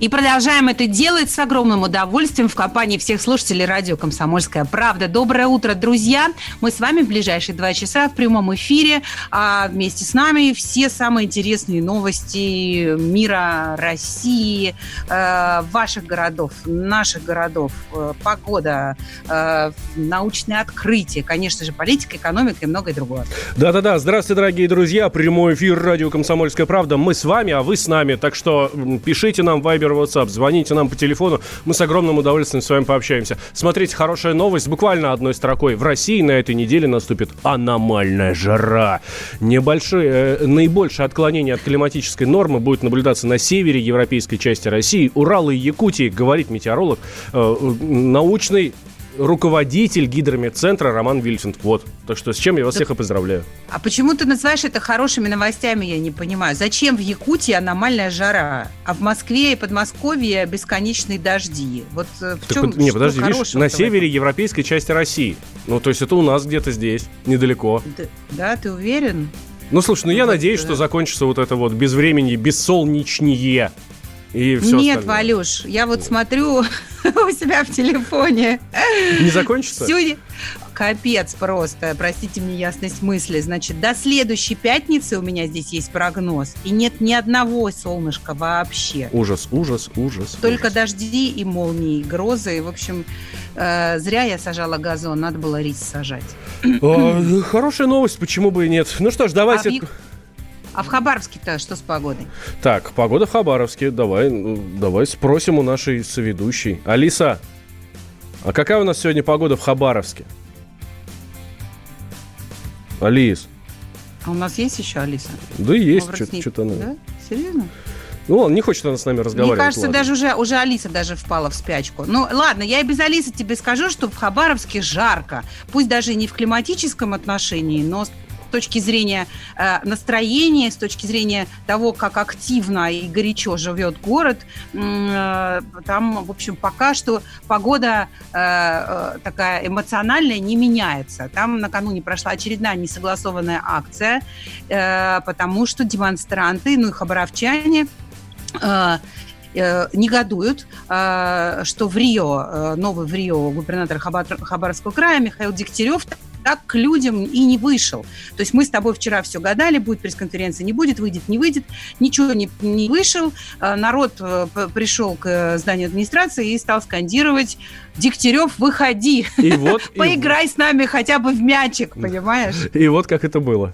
И продолжаем это делать с огромным удовольствием в компании всех слушателей радио «Комсомольская правда». Доброе утро, друзья! Мы с вами в ближайшие два часа в прямом эфире. А вместе с нами все самые интересные новости мира, России, э, ваших городов, наших городов, э, погода, э, научные открытия, конечно же, политика, экономика и многое другое. Да-да-да, здравствуйте, дорогие друзья. Прямой эфир радио «Комсомольская правда». Мы с вами, а вы с нами. Так что пишите нам в Viber, WhatsApp, звоните нам по телефону, мы с огромным удовольствием с вами пообщаемся. Смотрите, хорошая новость, буквально одной строкой. В России на этой неделе наступит аномальная жара. Небольшие, э, наибольшее отклонение от климатической нормы будет наблюдаться на севере европейской части России, Урала и Якутии, говорит метеоролог, э, научный руководитель гидромедцентра Роман Вильфинд. Вот. Так что с чем я вас да. всех и поздравляю. А почему ты называешь это хорошими новостями, я не понимаю. Зачем в Якутии аномальная жара, а в Москве и Подмосковье бесконечные дожди? Вот э, в так чем под, Не, подожди, видишь, на севере европейской части России. Ну, то есть это у нас где-то здесь, недалеко. Да, да ты уверен? Ну, слушай, ну я надеюсь, что закончится вот это вот без времени, без солнечнее. И все Нет, остальное. Валюш, я вот смотрю у себя в телефоне. Не закончится? Всю... Капец просто, простите мне ясность мысли. Значит, до следующей пятницы у меня здесь есть прогноз, и нет ни одного солнышка вообще. Ужас, ужас, ужас. Только ужас. дожди и молнии, и грозы. И, в общем, э, зря я сажала газон, надо было рис сажать. Хорошая новость, почему бы и нет. Ну что ж, давайте... А. А в Хабаровске-то что с погодой? Так, погода в Хабаровске. Давай, ну, давай спросим у нашей соведущей. Алиса, а какая у нас сегодня погода в Хабаровске? Алис. А у нас есть еще Алиса? Да есть, что-то она. Да? Серьезно? Ну, он не хочет она с нами разговаривать. Мне кажется, ладно. даже уже, уже Алиса даже впала в спячку. Ну, ладно, я и без Алисы тебе скажу, что в Хабаровске жарко. Пусть даже не в климатическом отношении, но точки зрения э, настроения, с точки зрения того, как активно и горячо живет город, э, там, в общем, пока что погода э, э, такая эмоциональная не меняется. Там накануне прошла очередная несогласованная акция, э, потому что демонстранты, ну и хабаровчане, э, э негодуют, э, что в Рио, новый в Рио губернатор Хабаровского края Михаил Дегтярев так к людям и не вышел. То есть мы с тобой вчера все гадали, будет пресс-конференция, не будет, выйдет, не выйдет. Ничего не, не вышел. Э, народ э, пришел к зданию администрации и стал скандировать «Дегтярев, выходи! И вот, Поиграй и... с нами хотя бы в мячик, понимаешь?» И вот как это было.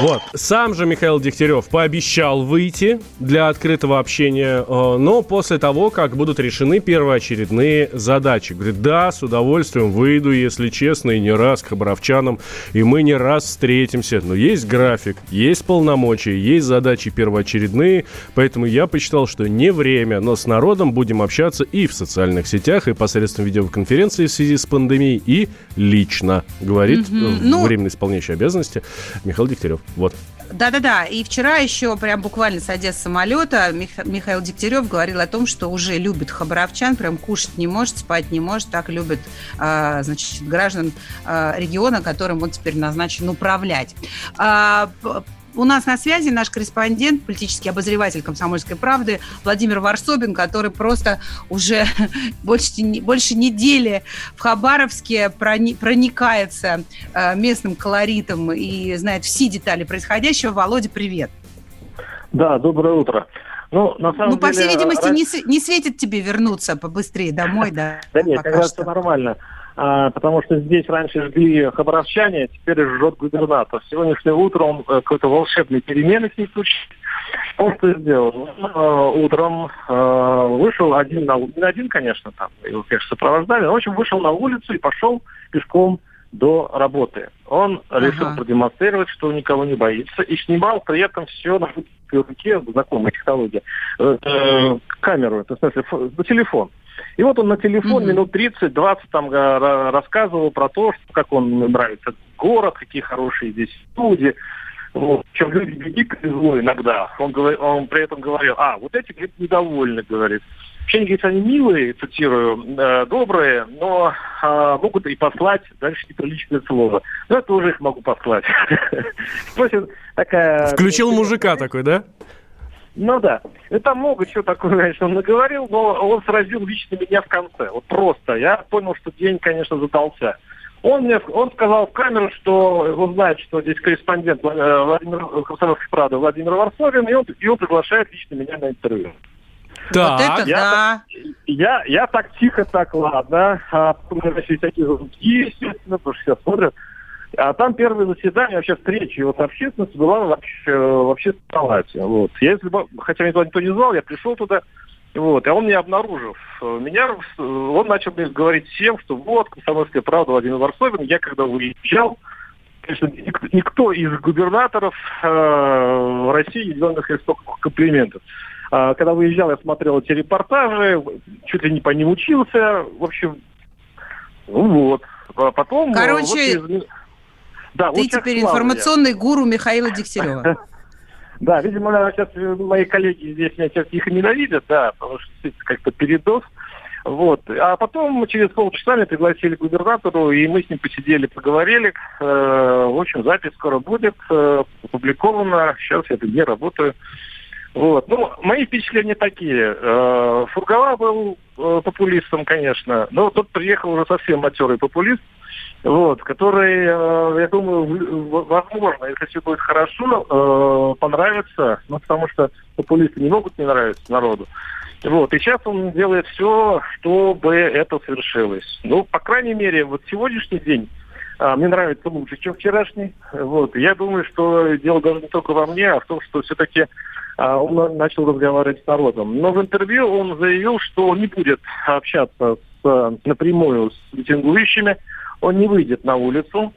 Вот. Сам же Михаил Дегтярев пообещал выйти для открытого общения, э, но после того, как будут решены первоочередные задачи. Говорит, да, с удовольствием выйду, если честно, и не раз к хабаровчанам, и мы не раз встретимся. Но есть график, есть полномочия, есть задачи первоочередные, поэтому я посчитал, что не время, но с народом будем общаться и в социальных сетях, и посредством видеоконференции в связи с пандемией, и лично, говорит mm-hmm. временно исполняющий обязанности Михаил Дегтярев. Вот. Да-да-да. И вчера еще, прям буквально садясь с самолета, Мих... Михаил Дегтярев говорил о том, что уже любит хабаровчан, прям кушать не может, спать не может, так любит, э, значит, граждан э, региона, которым он теперь назначен управлять. Э, у нас на связи наш корреспондент, политический обозреватель «Комсомольской правды» Владимир Варсобин, который просто уже больше, больше недели в Хабаровске проникается э, местным колоритом и знает все детали происходящего. Володя, привет. Да, доброе утро. Ну, на самом ну, деле, по всей видимости, раз... не, не светит тебе вернуться побыстрее домой, да? Да нет, как раз все нормально. А, потому что здесь раньше жгли хабаровчане, а теперь жжет губернатор. Сегодняшнее утро он э, какой-то волшебной перемены к ней случилось. Он что сделал? Он, утром э, вышел один на не один, конечно, там его, конечно, сопровождали, но, в общем, вышел на улицу и пошел пешком до работы. Он ага. решил продемонстрировать, что никого не боится, и снимал при этом все на руке, знакомая технология, э, камеру, это в смысле телефон. И вот он на телефон mm-hmm. минут 30-20 там рассказывал про то, что, как он нравится город, какие хорошие здесь люди. Вот. Чем люди дико зло иногда. Он, говор, он при этом говорил, а, вот эти, говорит, недовольны, говорит. Вообще, говорит, они милые, цитирую, э, добрые, но э, могут и послать дальше неприличное слово. Но я тоже их могу послать. Включил мужика такой, да? Ну да. И там много чего такого, конечно, он наговорил, но он сразил лично меня в конце. Вот просто. Я понял, что день, конечно, задался. Он мне он сказал в камеру, что он знает, что здесь корреспондент э, Владимир Комсомольской правды Владимир Варсовин, и он, и он приглашает лично меня на интервью. Так. Вот это я, да. Я, я так тихо, так ладно. А потом начали всякие звонки, естественно, потому что все смотрят. А там первое заседание, вообще встреча вот общественность была вообще, в общественной палате. Вот. Я, если бы, хотя меня туда никто не звал, я пришел туда, вот, и он меня обнаружив, меня, он начал мне говорить всем, что вот, комсомольская правда Владимир Варсовин, я когда уезжал, конечно, никто из губернаторов э, России не делал мне столько комплиментов. А, когда выезжал, я смотрел эти репортажи, чуть ли не по ним учился. В общем, ну вот. А потом... Э, Короче, вот, да, ты теперь информационный я. гуру Михаила Дегтярева. Да, видимо, сейчас мои коллеги здесь меня сейчас их ненавидят, да, потому что это как-то передоз. Вот. А потом через полчаса меня пригласили к губернатору, и мы с ним посидели, поговорили. Э, в общем, запись скоро будет э, опубликована. Сейчас я где работаю. Вот. Ну, мои впечатления такие. Э, Фургала был э, популистом, конечно, но тот приехал уже совсем матерый популист, вот, который, э, я думаю, возможно, если все будет хорошо, понравится, ну, потому что популисты не могут не нравиться народу. Вот, и сейчас он делает все, чтобы это совершилось. Ну, по крайней мере, вот сегодняшний день мне нравится лучше, чем вчерашний. Вот. Я думаю, что дело даже не только во мне, а в том, что все-таки он начал разговаривать с народом. Но в интервью он заявил, что он не будет общаться с, напрямую с митингующими, он не выйдет на улицу,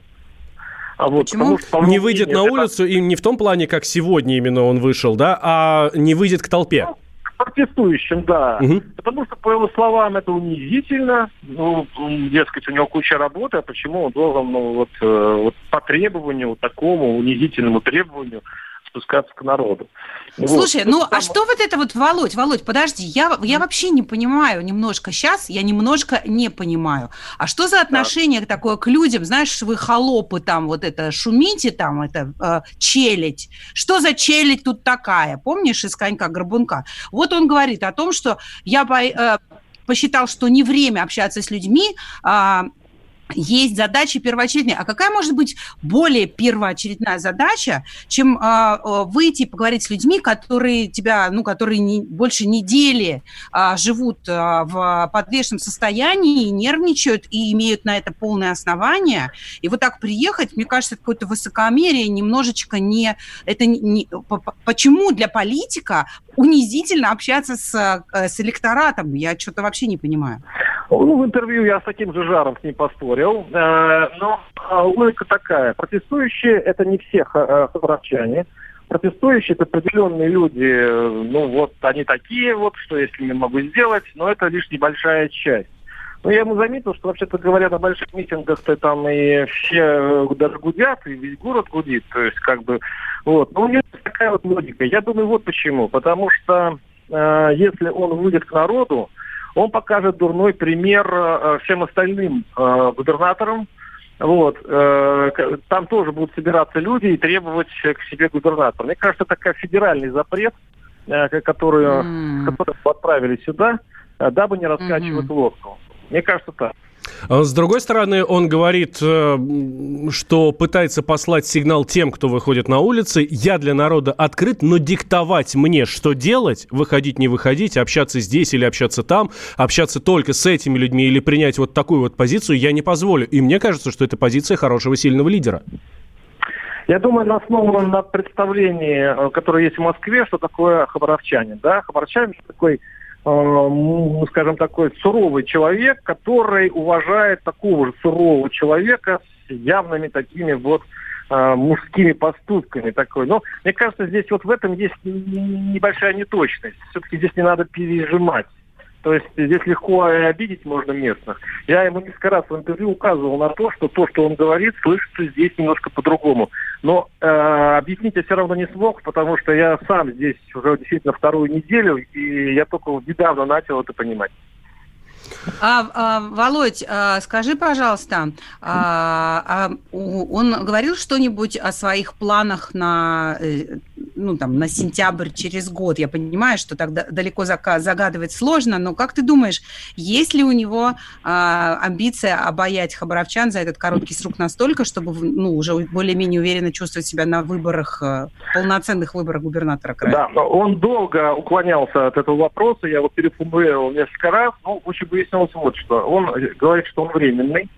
а вот, Почему? Потому, не выйдет на улицу и не в том плане, как сегодня именно он вышел, да, а не выйдет к толпе. Ну, к протестующим, да. Угу. Потому что, по его словам, это унизительно. Ну, дескать, у него куча работы, а почему он должен, ну, вот, э, вот по требованию, такому унизительному требованию спускаться к народу. Слушай, вот. ну а что вот это вот, Володь, Володь, подожди, я, я вообще не понимаю немножко сейчас, я немножко не понимаю. А что за отношение да. такое к людям, знаешь, вы холопы там, вот это шумите там, это э, челядь. Что за челядь тут такая? Помнишь из конька-горбунка? Вот он говорит о том, что я э, посчитал, что не время общаться с людьми, а, есть задачи первоочередные. А какая может быть более первоочередная задача, чем э, выйти поговорить с людьми, которые тебя, ну, которые не, больше недели э, живут э, в подвешенном состоянии, нервничают и имеют на это полное основание. И вот так приехать, мне кажется, это какое-то высокомерие, немножечко не... Это не, не, почему для политика унизительно общаться с, с электоратом? Я что-то вообще не понимаю. Ну, в интервью я с таким же жаром с ним поспорил. Э, но а, логика такая. Протестующие – это не все э, хабаровчане. Протестующие – это определенные люди, ну вот они такие вот, что если не могу сделать, но это лишь небольшая часть. Но я ему заметил, что вообще-то говоря, на больших митингах-то там и все э, даже гудят, и весь город гудит, то есть как бы, вот. Но у него такая вот логика. Я думаю, вот почему. Потому что э, если он выйдет к народу, он покажет дурной пример э, всем остальным э, губернаторам. Вот. Э, там тоже будут собираться люди и требовать к себе губернатора. Мне кажется, такой федеральный запрет, который, mm. который отправили сюда, дабы не раскачивать mm-hmm. лодку. Мне кажется, так. А с другой стороны, он говорит, э, что пытается послать сигнал тем, кто выходит на улицы. Я для народа открыт, но диктовать мне, что делать, выходить, не выходить, общаться здесь или общаться там, общаться только с этими людьми или принять вот такую вот позицию, я не позволю. И мне кажется, что это позиция хорошего, сильного лидера. Я думаю, она основана на представлении, э, которое есть в Москве, что такое хабаровчанин. Да? Хабаровчанин такой скажем, такой суровый человек, который уважает такого же сурового человека с явными такими вот э, мужскими поступками такой. Но мне кажется, здесь вот в этом есть небольшая неточность. Все-таки здесь не надо пережимать. То есть здесь легко обидеть можно местных. Я ему несколько раз в интервью указывал на то, что то, что он говорит, слышится здесь немножко по-другому. Но э, объяснить я все равно не смог, потому что я сам здесь уже действительно вторую неделю, и я только недавно начал это понимать. А, а, Володь, а, скажи, пожалуйста, а, а, он говорил что-нибудь о своих планах на, э, ну, там, на сентябрь через год? Я понимаю, что так далеко загадывать сложно, но как ты думаешь, есть ли у него а, амбиция обаять хабаровчан за этот короткий срок настолько, чтобы ну, уже более-менее уверенно чувствовать себя на выборах, э, полноценных выборах губернатора края? Да, он долго уклонялся от этого вопроса, я вот переформулировал несколько раз, ну, очень выяснилось вот что. Он говорит, что он временный,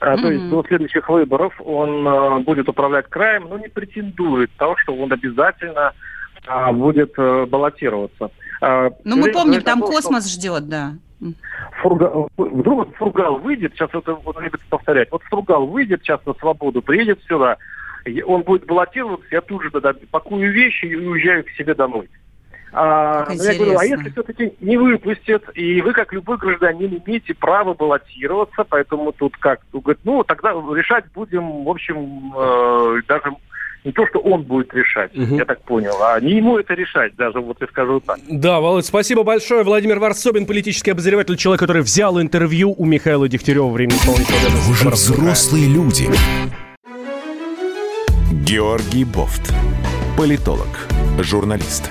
а, mm-hmm. То есть до следующих выборов он а, будет управлять краем, но не претендует того, что он обязательно а, будет а, баллотироваться. А, ну, мы помним, там того, космос что... ждет, да. Фургал, вдруг Фургал выйдет, сейчас это он любит повторять, вот Фургал выйдет сейчас на свободу, приедет сюда, он будет баллотироваться, я тут же тогда пакую вещи и уезжаю к себе домой. А, я говорю, а если все-таки не выпустят, и вы, как любой гражданин, имеете право баллотироваться, поэтому тут как? Говорит, ну, тогда решать будем, в общем, э, даже не то, что он будет решать, угу. я так понял, а не ему это решать, даже вот я скажу так. Да, Володь, спасибо большое. Владимир Варсобин, политический обозреватель, человек, который взял интервью у Михаила Дегтярева времени исполнителя. Вы же взрослые люди. Георгий Бофт, политолог, журналист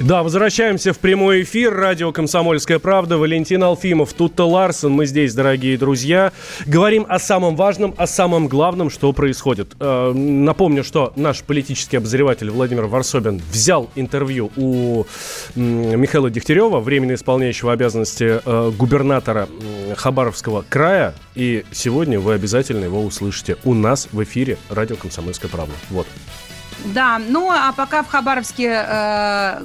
Да, возвращаемся в прямой эфир. Радио «Комсомольская правда». Валентин Алфимов, Тутта Ларсон. Мы здесь, дорогие друзья. Говорим о самом важном, о самом главном, что происходит. Э, напомню, что наш политический обозреватель Владимир Варсобин взял интервью у Михаила Дегтярева, временно исполняющего обязанности э, губернатора Хабаровского края. И сегодня вы обязательно его услышите у нас в эфире радио «Комсомольская правда». Вот. Да, ну а пока в Хабаровске э,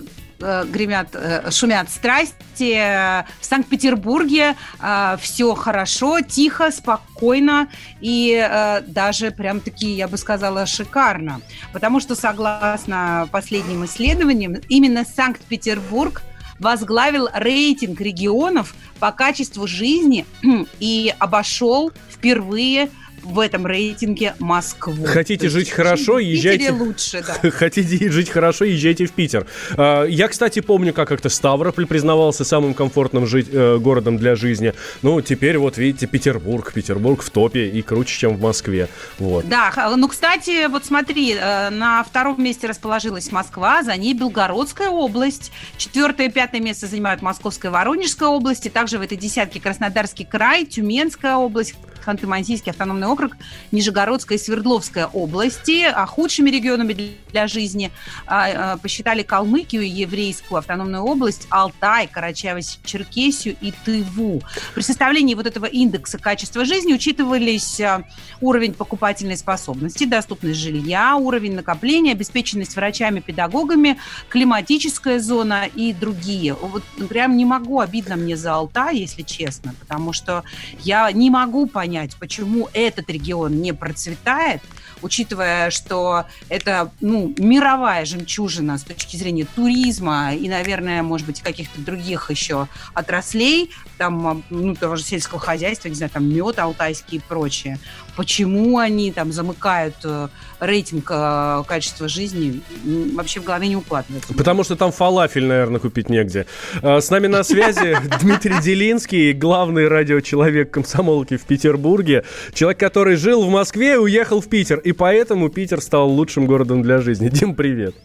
гремят, э, шумят страсти. В Санкт-Петербурге э, все хорошо, тихо, спокойно и даже прям таки, я бы сказала, шикарно. Потому что, согласно последним исследованиям, именно Санкт-Петербург возглавил рейтинг регионов по качеству жизни и обошел впервые в этом рейтинге Москву. Хотите жить хорошо, езжайте... лучше, да. Хотите жить хорошо, езжайте в Питер. А, я, кстати, помню, как как-то Ставрополь признавался самым комфортным жить, э, городом для жизни. Ну, теперь вот, видите, Петербург. Петербург в топе и круче, чем в Москве. Вот. Да, ну, кстати, вот смотри, э, на втором месте расположилась Москва, за ней Белгородская область. Четвертое и пятое место занимают Московская и Воронежская области. Также в этой десятке Краснодарский край, Тюменская область, Ханты-Мансийский автономный округ, Нижегородская и Свердловская области. А худшими регионами для жизни а, а, посчитали Калмыкию, Еврейскую автономную область, Алтай, Карачаево-Черкесию и Тыву. При составлении вот этого индекса качества жизни учитывались а, уровень покупательной способности, доступность жилья, уровень накопления, обеспеченность врачами, педагогами, климатическая зона и другие. Вот прям не могу, обидно мне за Алтай, если честно, потому что я не могу понять, понять, почему этот регион не процветает, учитывая, что это ну, мировая жемчужина с точки зрения туризма и, наверное, может быть, каких-то других еще отраслей, там, ну, того же сельского хозяйства, не знаю, там мед алтайский и прочее. Почему они там замыкают э, рейтинг э, качества жизни, вообще в голове не укладывается. Потому что там фалафель, наверное, купить негде. Э, с нами на связи Дмитрий Делинский, главный радиочеловек комсомолки в Петербурге. Человек, который жил в Москве и уехал в Питер. И поэтому Питер стал лучшим городом для жизни. Дим, привет.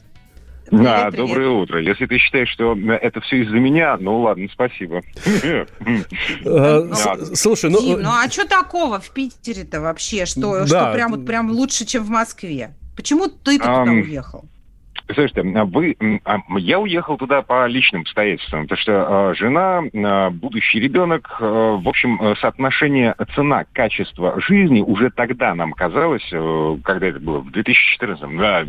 Привет, да, привет. доброе утро. Если ты считаешь, что это все из-за меня, ну ладно, спасибо. Э, слушай, ну... Ну а что такого в Питере-то вообще? Что прям прям лучше, чем в Москве? Почему ты туда уехал? Слушайте, а вы, а, я уехал туда по личным обстоятельствам, потому что э, жена, э, будущий ребенок, э, в общем, соотношение цена-качество жизни уже тогда нам казалось, э, когда это было, в 2014, да,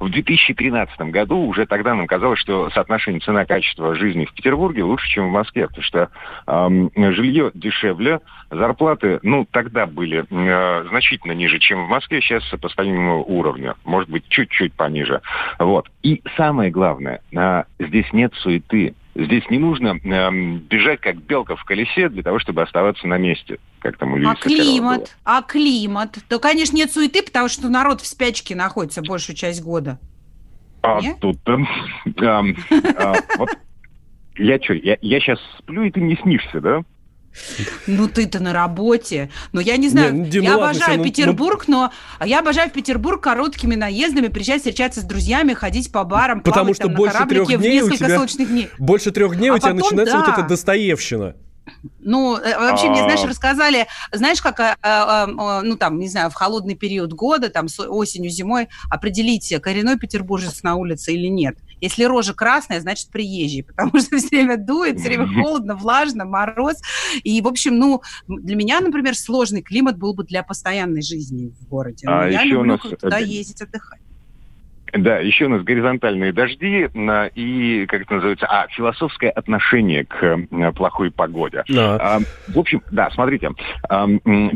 в 2013 году уже тогда нам казалось, что соотношение цена-качество жизни в Петербурге лучше, чем в Москве, потому что э, жилье дешевле, зарплаты, ну, тогда были э, значительно ниже, чем в Москве, сейчас по стабильному уровню, может быть, чуть-чуть пониже. Вот. Вот. И самое главное, а, здесь нет суеты. Здесь не нужно э, бежать как белка в колесе для того, чтобы оставаться на месте, как там у Льюиса А климат? Было. А климат? То, конечно, нет суеты, потому что народ в спячке находится большую часть года. А нет? тут... Э, э, э, вот я что, я, я сейчас сплю, и ты не снишься, да? Ну, ты-то на работе. Но я не знаю, не, Дим, я ладно, обожаю ну, Петербург, ну... но я обожаю в Петербург короткими наездами, приезжать, встречаться с друзьями, ходить по барам, Потому плавать, что там, больше трех дней у тебя... солнечных дней. Больше трех дней а у тебя потом, начинается да. вот эта Достоевщина. Ну, э, вообще, мне, знаешь, а. рассказали, знаешь, как, э, э, ну, там, не знаю, в холодный период года, там, осенью, зимой, определить, коренной петербуржец на улице или нет. Если рожа красная, значит приезжий, потому что все время дует, все время холодно, влажно, мороз. И, в общем, ну, для меня, например, сложный климат был бы для постоянной жизни в городе. А я люблю нас... туда ездить, отдыхать. Да, еще у нас горизонтальные дожди и, как это называется, а, философское отношение к э, плохой погоде. Да. А, в общем, да, смотрите, а,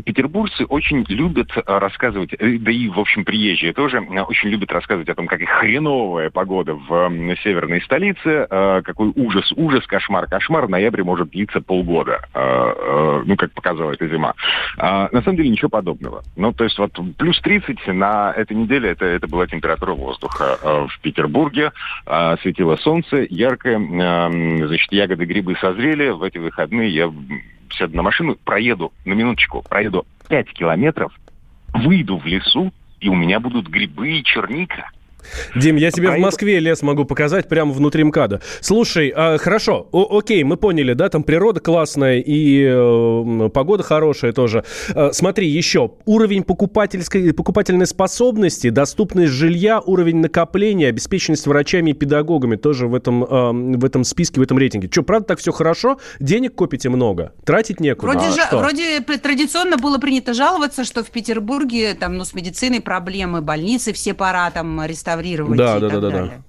петербуржцы очень любят рассказывать, э, да и, в общем, приезжие тоже э, очень любят рассказывать о том, как хреновая погода в северной столице, какой ужас, ужас, кошмар, кошмар, в ноябре может длиться полгода, ну, как показала эта зима. А, на самом деле ничего подобного. Ну, то есть вот плюс 30 на этой неделе это, это была температура воздуха воздуха э, в Петербурге. Э, светило солнце, яркое. Э, значит, ягоды, грибы созрели. В эти выходные я сяду на машину, проеду, на минуточку, проеду 5 километров, выйду в лесу, и у меня будут грибы и черника. Дим, я тебе в Москве лес могу показать прямо внутри МКАДа. Слушай, а, хорошо, о, окей, мы поняли, да, там природа классная и э, погода хорошая тоже. А, смотри, еще уровень покупательской, покупательной способности, доступность жилья, уровень накопления, обеспеченность врачами и педагогами тоже в этом, э, в этом списке, в этом рейтинге. Что, правда так все хорошо? Денег копите много, тратить некуда. Вроде, а, же, вроде традиционно было принято жаловаться, что в Петербурге там, ну, с медициной проблемы, больницы все пора там реставрировать реставрировать да, и да, так да, далее. Да.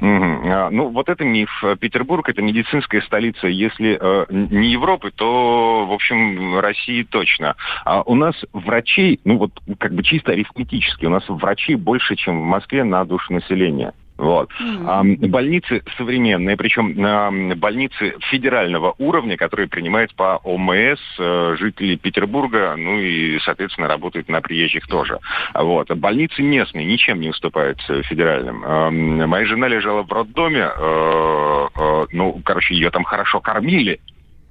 Угу. Ну, вот это миф. Петербург – это медицинская столица. Если э, не Европы, то, в общем, России точно. А у нас врачей, ну вот как бы чисто арифметически, у нас врачей больше, чем в Москве на душу населения. Вот. Mm-hmm. А, больницы современные, причем а, больницы федерального уровня, которые принимают по ОМС а, жителей Петербурга, ну и, соответственно, работают на приезжих тоже. Вот. Больницы местные ничем не уступают федеральным. А, моя жена лежала в роддоме, а, а, ну, короче, ее там хорошо кормили,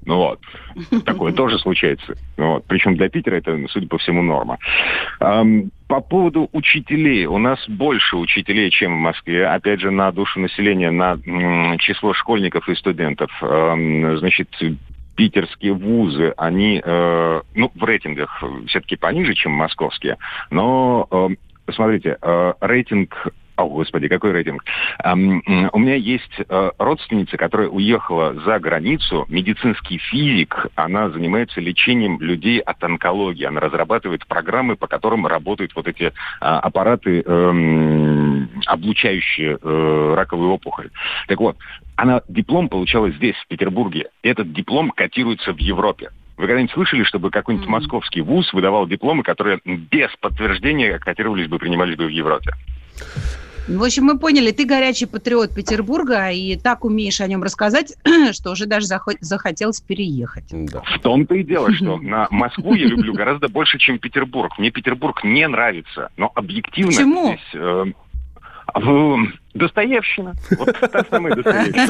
ну вот. Такое тоже случается. Ну вот. Причем для Питера это, судя по всему, норма. Эм, по поводу учителей. У нас больше учителей, чем в Москве. Опять же, на душу населения, на м, число школьников и студентов. Эм, значит, питерские вузы, они, э, ну, в рейтингах все-таки пониже, чем московские. Но, э, смотрите, э, рейтинг о, господи, какой рейтинг. У меня есть uh, родственница, которая уехала за границу, медицинский физик. Она занимается лечением людей от онкологии. Она разрабатывает программы, по которым работают вот эти uh, аппараты, um, облучающие uh, раковую опухоль. Так вот, она диплом получала здесь, в Петербурге. Этот диплом котируется в Европе. Вы когда-нибудь слышали, чтобы какой-нибудь mm-hmm. московский вуз выдавал дипломы, которые без подтверждения котировались бы, принимались бы в Европе? В общем, мы поняли, ты горячий патриот Петербурга и так умеешь о нем рассказать, что уже даже захотелось переехать. Да. В том-то и дело, что на Москву я люблю гораздо больше, чем Петербург. Мне Петербург не нравится, но объективно Почему? здесь... Э, Достоевщина. Вот та самая Достоевщина.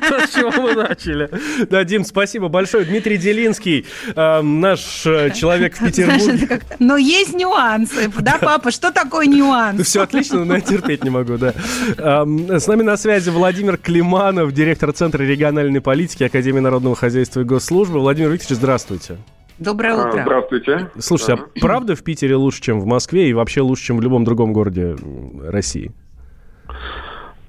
То, с чего мы начали. Да, Дим, спасибо большое. Дмитрий Делинский, э, наш э, человек в Петербурге. Но есть нюансы. Да, папа, что такое нюанс? Все отлично, но я терпеть не могу, да. С нами на связи Владимир Климанов, директор Центра региональной политики Академии народного хозяйства и госслужбы. Владимир Викторович, здравствуйте. Доброе а, утро. Здравствуйте. Слушайте, а правда в Питере лучше, чем в Москве и вообще лучше, чем в любом другом городе России?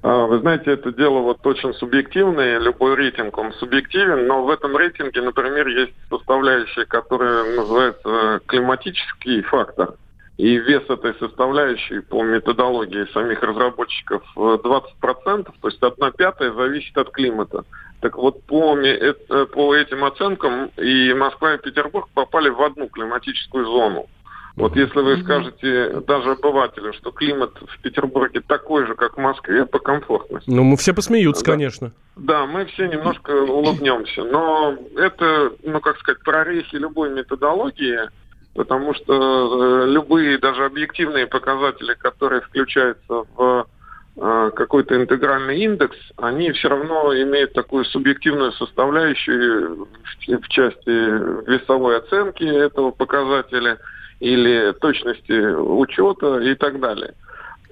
А, вы знаете, это дело вот очень субъективное, любой рейтинг, он субъективен, но в этом рейтинге, например, есть составляющая, которая называется климатический фактор. И вес этой составляющей по методологии самих разработчиков 20%, то есть одна пятая зависит от климата. Так вот, по, э, по этим оценкам и Москва, и Петербург попали в одну климатическую зону. Вот если вы скажете даже обывателю, что климат в Петербурге такой же, как в Москве, по комфортности. Ну, мы все посмеются, да. конечно. Да, мы все немножко улыбнемся. Но это, ну, как сказать, прорехи любой методологии, потому что э, любые даже объективные показатели, которые включаются в э, какой-то интегральный индекс, они все равно имеют такую субъективную составляющую в, в части весовой оценки этого показателя – или точности учета и так далее.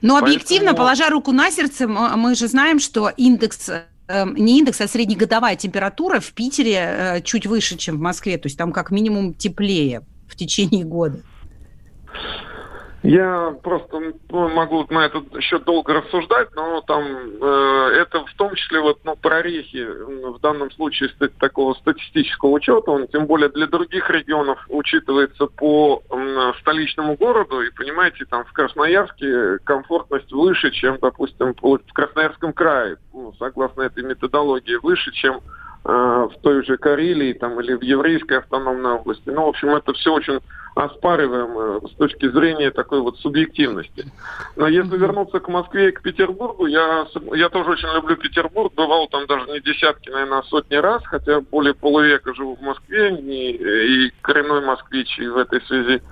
Но Поэтому... объективно, положа руку на сердце, мы же знаем, что индекс эм, не индекс, а среднегодовая температура в Питере э, чуть выше, чем в Москве. То есть там как минимум теплее в течение года. Я просто ну, могу на этот счет долго рассуждать, но там э, это в том числе вот ну, прорехи в данном случае такого статистического учета, он тем более для других регионов учитывается по э, столичному городу, и понимаете, там в Красноярске комфортность выше, чем, допустим, в Красноярском крае, ну, согласно этой методологии, выше, чем Э, в той же Карелии там, или в еврейской автономной области. Ну, в общем, это все очень оспариваемо с точки зрения такой вот субъективности. Но если вернуться к Москве и к Петербургу, я, я тоже очень люблю Петербург, бывал там даже не десятки, наверное, а сотни раз, хотя более полувека живу в Москве не, и коренной москвич, и в этой связи.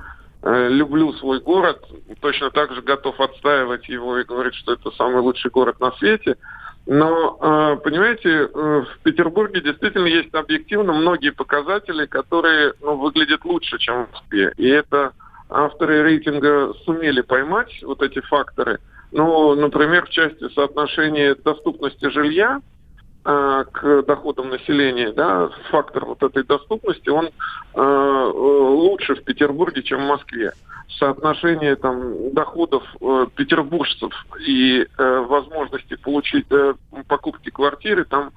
Э, люблю свой город, точно так же готов отстаивать его и говорить, что это самый лучший город на свете – но, а, понимаете, э, в Петербурге действительно есть объективно многие показатели, которые ну, выглядят лучше, чем в Москве. И это авторы рейтинга сумели поймать вот эти факторы. Ну, например, в части соотношения доступности жилья к доходам населения, да, фактор вот этой доступности, он э, лучше в Петербурге, чем в Москве. Соотношение там доходов э, петербуржцев и э, возможности получить э, покупки квартиры там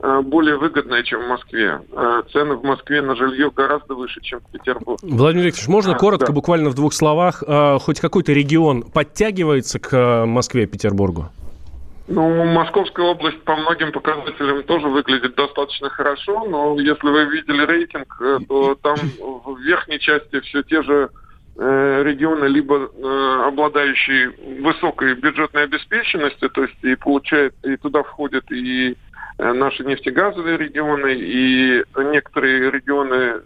э, более выгодная, чем в Москве. Э, цены в Москве на жилье гораздо выше, чем в Петербурге. Владимир Викторович, можно а, коротко, да. буквально в двух словах, э, хоть какой-то регион подтягивается к Москве и Петербургу? Ну, Московская область по многим показателям тоже выглядит достаточно хорошо, но если вы видели рейтинг, э, то там в верхней части все те же э, регионы, либо э, обладающие высокой бюджетной обеспеченностью, то есть и получает, и туда входят и наши нефтегазовые регионы, и некоторые регионы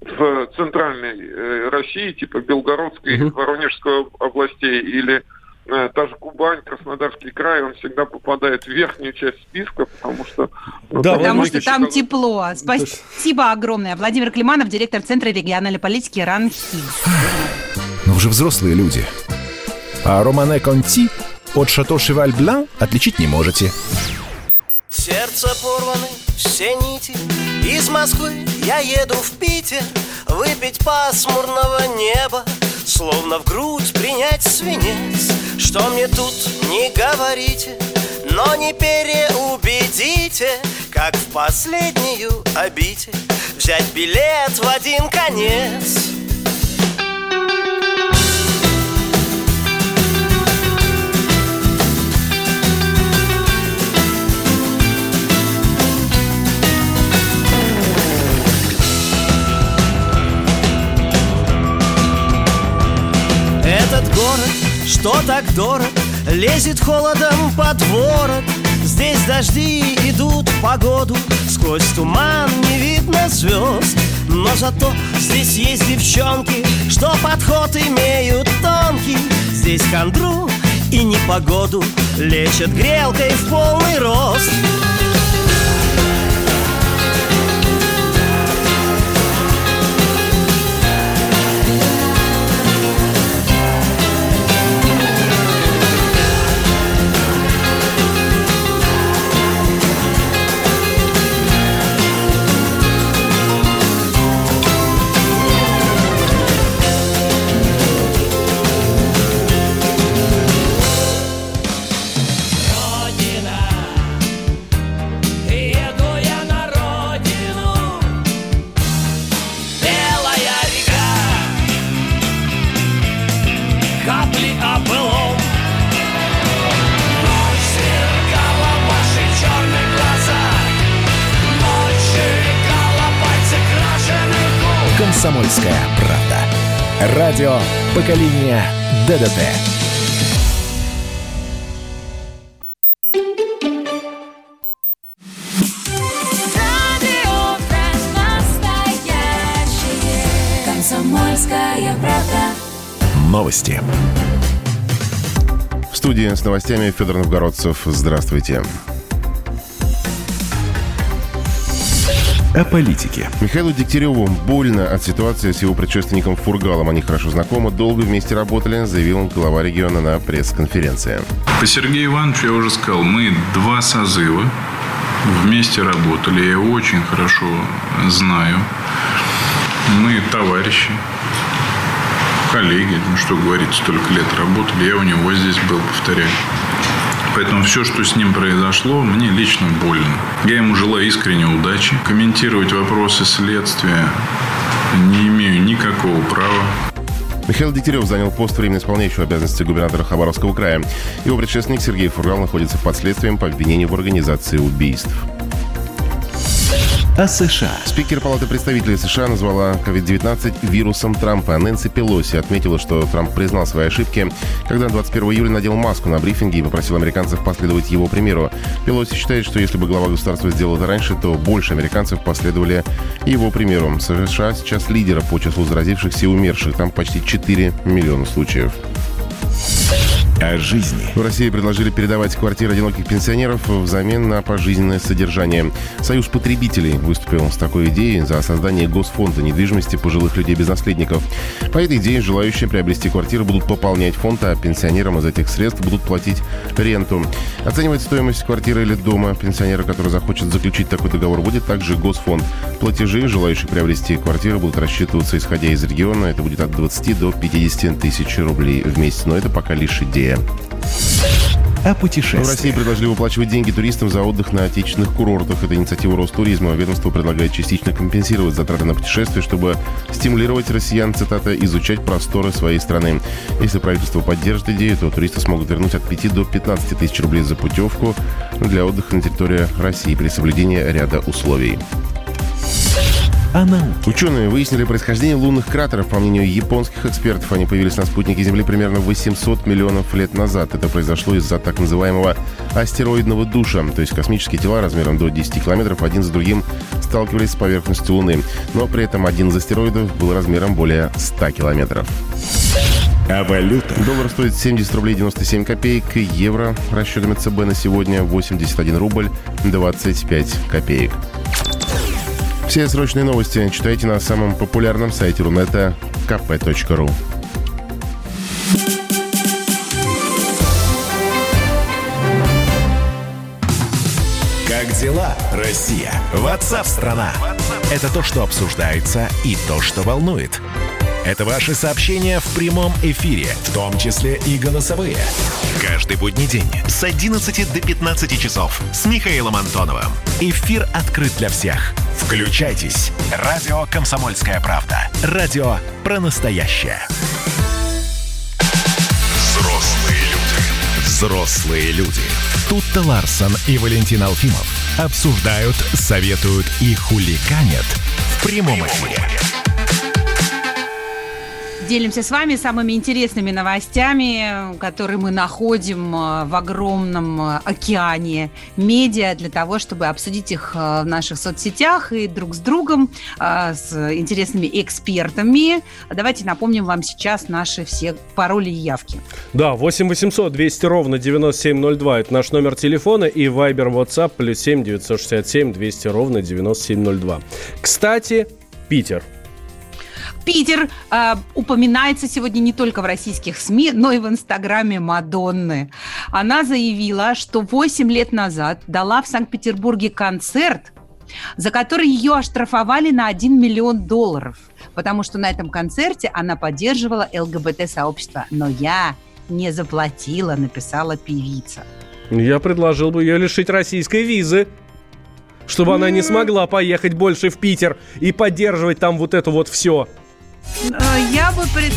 в центральной России, типа Белгородской, угу. Воронежской областей или Э, та же Кубань, Краснодарский край, он всегда попадает в верхнюю часть списка, потому что... Ну, да, потому что там тепло. Спасибо огромное. Владимир Климанов, директор Центра региональной политики РАНХИ. Но вы же взрослые люди. А Романе Конти от Шато Шеваль Блан отличить не можете. Сердце порваны, все нити Из Москвы я еду в Питер Выпить пасмурного неба Словно в грудь принять свинец Что мне тут не говорите Но не переубедите Как в последнюю обитель Взять билет в один конец. Этот город, что так дорог, лезет холодом под ворот Здесь дожди идут погоду, сквозь туман не видно звезд. Но зато здесь есть девчонки, что подход имеют тонкий. Здесь хандру и непогоду Лечат грелкой в полный рост Капли о былом «Комсомольская правда». Радио поколения ДДТ. Новости. В студии с новостями Федор Новгородцев. Здравствуйте. О политике. Михаилу Дегтяреву больно от ситуации с его предшественником Фургалом. Они хорошо знакомы, долго вместе работали, заявил глава региона на пресс-конференции. По Сергею Ивановичу я уже сказал, мы два созыва вместе работали. Я его очень хорошо знаю. Мы товарищи, коллеги, ну что говорить, столько лет работали. Я у него здесь был, повторяю. Поэтому все, что с ним произошло, мне лично больно. Я ему желаю искренней удачи. Комментировать вопросы следствия не имею никакого права. Михаил Дегтярев занял пост временно исполняющего обязанности губернатора Хабаровского края. Его предшественник Сергей Фургал находится под следствием по обвинению в организации убийств. О США. Спикер Палаты представителей США назвала COVID-19 вирусом Трампа. Нэнси Пелоси отметила, что Трамп признал свои ошибки, когда 21 июля надел маску на брифинге и попросил американцев последовать его примеру. Пелоси считает, что если бы глава государства сделал это раньше, то больше американцев последовали его примеру. США сейчас лидера по числу заразившихся и умерших. Там почти 4 миллиона случаев. О жизни. В России предложили передавать квартиры одиноких пенсионеров взамен на пожизненное содержание. Союз потребителей выступил с такой идеей за создание госфонда недвижимости пожилых людей без наследников. По этой идее желающие приобрести квартиры будут пополнять фонд, а пенсионерам из этих средств будут платить ренту. Оценивать стоимость квартиры или дома пенсионера, который захочет заключить такой договор, будет также госфонд. Платежи желающих приобрести квартиры будут рассчитываться исходя из региона. Это будет от 20 до 50 тысяч рублей в месяц. Но это пока лишь идея. О В путешествиях. России предложили выплачивать деньги туристам за отдых на отечественных курортах. Это инициатива Ростуризма. Ведомство предлагает частично компенсировать затраты на путешествия, чтобы стимулировать россиян, цитата, изучать просторы своей страны. Если правительство поддержит идею, то туристы смогут вернуть от 5 до 15 тысяч рублей за путевку для отдыха на территории России при соблюдении ряда условий. О науке. Ученые выяснили происхождение лунных кратеров. По мнению японских экспертов, они появились на спутнике Земли примерно 800 миллионов лет назад. Это произошло из-за так называемого астероидного душа, то есть космические тела размером до 10 километров один за другим сталкивались с поверхностью Луны. Но при этом один из астероидов был размером более 100 километров. О валютах. Доллар стоит 70 рублей 97 копеек. Евро расчетами ЦБ на сегодня 81 рубль 25 копеек. Все срочные новости читайте на самом популярном сайте Рунета kp.ru. Как дела, Россия? Ватсап-страна! Это то, что обсуждается и то, что волнует. Это ваши сообщения в прямом эфире, в том числе и голосовые. Каждый будний день с 11 до 15 часов с Михаилом Антоновым. Эфир открыт для всех. Включайтесь. Радио «Комсомольская правда». Радио про настоящее. Взрослые люди. Взрослые люди. Тут-то Ларсон и Валентин Алфимов обсуждают, советуют и хуликанят в прямом эфире. Делимся с вами самыми интересными новостями, которые мы находим э, в огромном э, океане медиа для того, чтобы обсудить их э, в наших соцсетях и друг с другом, с интересными экспертами. Давайте напомним вам сейчас наши все пароли и явки. Да, 8 800 200 ровно 9702 – это наш номер телефона и Viber WhatsApp плюс 7 967 200 ровно 9702. Кстати, Питер – Питер э, упоминается сегодня не только в российских СМИ, но и в инстаграме Мадонны. Она заявила, что 8 лет назад дала в Санкт-Петербурге концерт, за который ее оштрафовали на 1 миллион долларов, потому что на этом концерте она поддерживала ЛГБТ-сообщество. Но я не заплатила, написала певица. Я предложил бы ее лишить российской визы чтобы она не смогла поехать больше в Питер и поддерживать там вот это вот все. Э, я бы пред...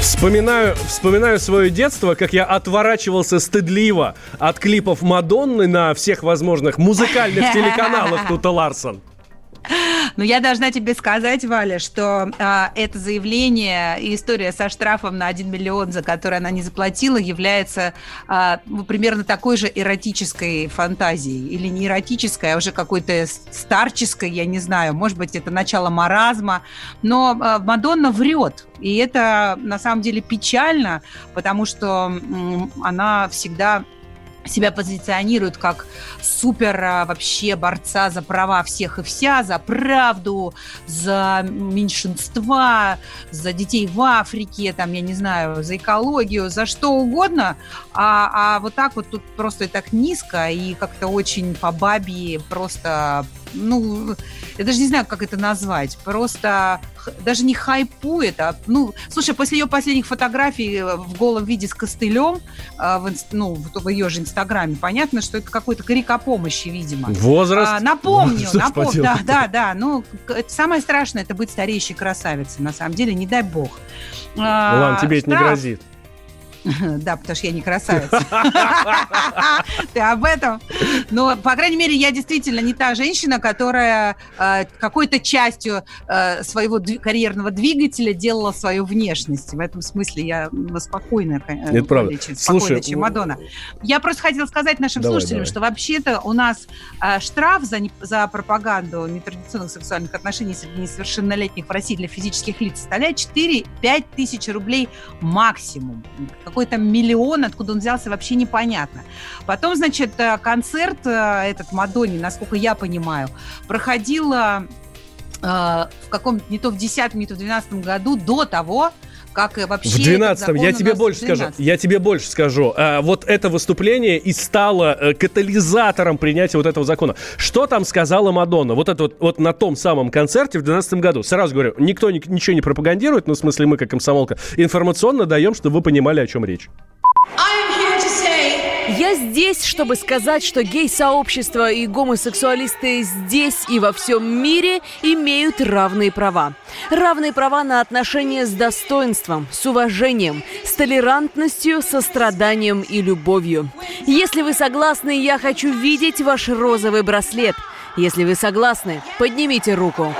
Вспоминаю, вспоминаю свое детство, как я отворачивался стыдливо от клипов Мадонны на всех возможных музыкальных телеканалах Тута Ларсон. Но я должна тебе сказать, Валя, что а, это заявление и история со штрафом на 1 миллион, за который она не заплатила, является а, ну, примерно такой же эротической фантазией. Или не эротической, а уже какой-то старческой, я не знаю. Может быть, это начало маразма. Но а, Мадонна врет. И это на самом деле печально, потому что м, она всегда себя позиционирует как супер а, вообще борца за права всех и вся, за правду, за меньшинства, за детей в Африке, там, я не знаю, за экологию, за что угодно, а, а вот так вот тут просто так низко и как-то очень по бабе просто ну, я даже не знаю, как это назвать, просто даже не хайпует, а, ну, слушай, после ее последних фотографий э, в голом виде с костылем, э, в, ну, в ее же инстаграме, понятно, что это какой-то крик о помощи, видимо. Возраст. А, напомню, напомню, да, да, да, ну, это самое страшное, это быть стареющей красавицей, на самом деле, не дай бог. А, ладно, тебе это не грозит. Да, потому что я не красавица. Ты об этом? Но, по крайней мере, я действительно не та женщина, которая э, какой-то частью э, своего карьерного двигателя делала свою внешность. В этом смысле я спокойная. Э, Это правда. Слушай, чем Мадонна. Я просто хотела сказать нашим слушателям, что вообще-то у нас штраф за пропаганду нетрадиционных сексуальных отношений среди несовершеннолетних в России для физических лиц составляет 4-5 тысяч рублей максимум какой-то миллион, откуда он взялся, вообще непонятно. Потом, значит, э, концерт э, этот Мадонни, насколько я понимаю, проходил э, в каком-то, не то в 10 не то в 12 году, до того, как вообще... В 12-м, я тебе больше скажу, я тебе больше скажу. А, вот это выступление и стало а, катализатором принятия вот этого закона. Что там сказала Мадонна? Вот это вот, вот на том самом концерте в 12 году. Сразу говорю, никто ни, ничего не пропагандирует, ну, в смысле, мы, как комсомолка, информационно даем, чтобы вы понимали, о чем речь. Я здесь, чтобы сказать, что гей-сообщество и гомосексуалисты здесь и во всем мире имеют равные права. Равные права на отношения с достоинством, с уважением, с толерантностью, состраданием и любовью. Если вы согласны, я хочу видеть ваш розовый браслет. Если вы согласны, поднимите руку.